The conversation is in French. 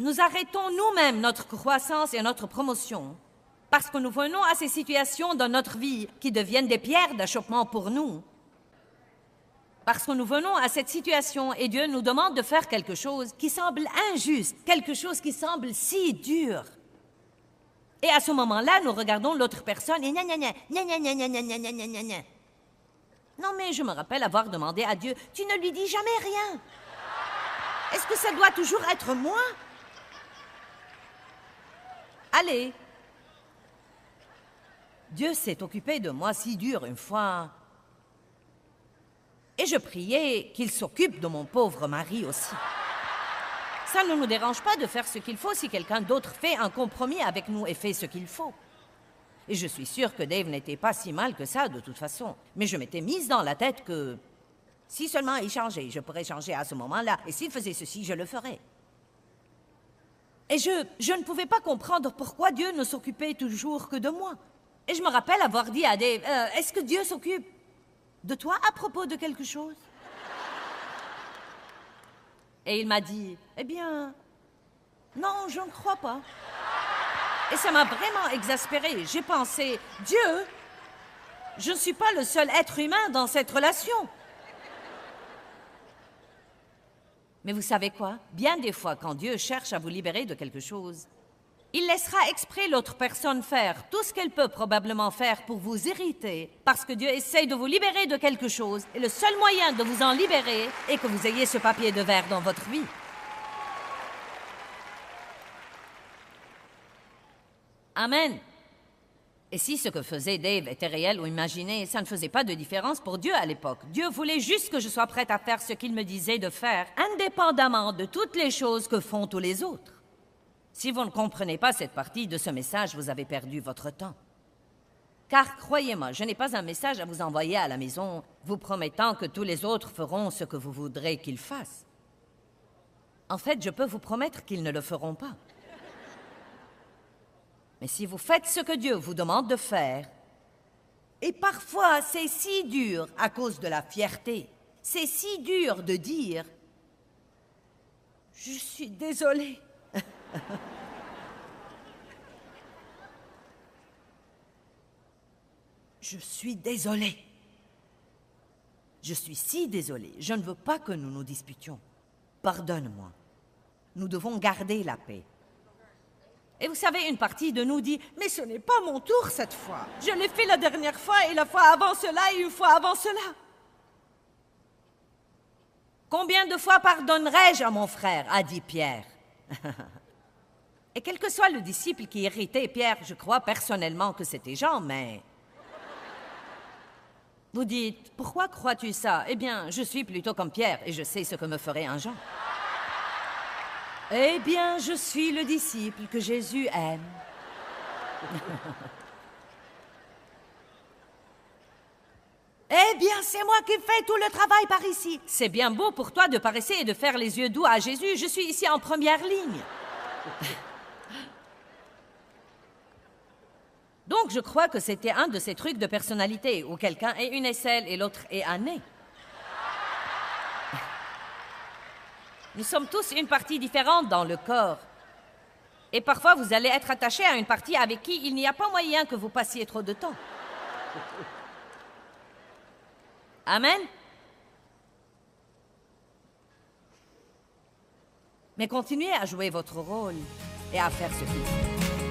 nous arrêtons nous-mêmes notre croissance et notre promotion parce que nous venons à ces situations dans notre vie qui deviennent des pierres d'achoppement pour nous. Parce que nous venons à cette situation et Dieu nous demande de faire quelque chose qui semble injuste, quelque chose qui semble si dur. Et à ce moment-là, nous regardons l'autre personne et gna gna gna, gna gna gna gna gna gna gna gna Non, mais je me rappelle avoir demandé à Dieu, tu ne lui dis jamais rien. Est-ce que ça doit toujours être moi Allez. Dieu s'est occupé de moi si dur une fois. Et je priais qu'il s'occupe de mon pauvre mari aussi. Ça ne nous dérange pas de faire ce qu'il faut si quelqu'un d'autre fait un compromis avec nous et fait ce qu'il faut. Et je suis sûre que Dave n'était pas si mal que ça de toute façon. Mais je m'étais mise dans la tête que si seulement il changeait, je pourrais changer à ce moment-là. Et s'il faisait ceci, je le ferais. Et je, ne pouvais pas comprendre pourquoi Dieu ne s'occupait toujours que de moi. Et je me rappelle avoir dit à Dave, euh, est-ce que Dieu s'occupe de toi à propos de quelque chose? Et il m'a dit, eh bien, non, je ne crois pas. Et ça m'a vraiment exaspérée. J'ai pensé, Dieu, je ne suis pas le seul être humain dans cette relation. Mais vous savez quoi? Bien des fois, quand Dieu cherche à vous libérer de quelque chose, il laissera exprès l'autre personne faire tout ce qu'elle peut probablement faire pour vous irriter, parce que Dieu essaye de vous libérer de quelque chose, et le seul moyen de vous en libérer est que vous ayez ce papier de verre dans votre vie. Amen. Et si ce que faisait Dave était réel ou imaginé, ça ne faisait pas de différence pour Dieu à l'époque. Dieu voulait juste que je sois prête à faire ce qu'il me disait de faire, indépendamment de toutes les choses que font tous les autres. Si vous ne comprenez pas cette partie de ce message, vous avez perdu votre temps. Car croyez-moi, je n'ai pas un message à vous envoyer à la maison vous promettant que tous les autres feront ce que vous voudrez qu'ils fassent. En fait, je peux vous promettre qu'ils ne le feront pas. Mais si vous faites ce que Dieu vous demande de faire, et parfois c'est si dur à cause de la fierté, c'est si dur de dire ⁇ Je suis désolé ⁇ Je suis désolé. Je suis si désolé. Je ne veux pas que nous nous disputions. Pardonne-moi. Nous devons garder la paix. Et vous savez, une partie de nous dit Mais ce n'est pas mon tour cette fois. Je l'ai fait la dernière fois et la fois avant cela et une fois avant cela. Combien de fois pardonnerai-je à mon frère a dit Pierre. et quel que soit le disciple qui irritait Pierre, je crois personnellement que c'était Jean, mais. Vous dites Pourquoi crois-tu ça? Eh bien, je suis plutôt comme Pierre et je sais ce que me ferait un Jean. Eh bien, je suis le disciple que Jésus aime. eh bien, c'est moi qui fais tout le travail par ici. C'est bien beau pour toi de paresser et de faire les yeux doux à Jésus. Je suis ici en première ligne. Donc, je crois que c'était un de ces trucs de personnalité où quelqu'un est une aisselle et l'autre est un nez. Nous sommes tous une partie différente dans le corps. Et parfois, vous allez être attaché à une partie avec qui il n'y a pas moyen que vous passiez trop de temps. Amen. Mais continuez à jouer votre rôle et à faire ce qu'il faut.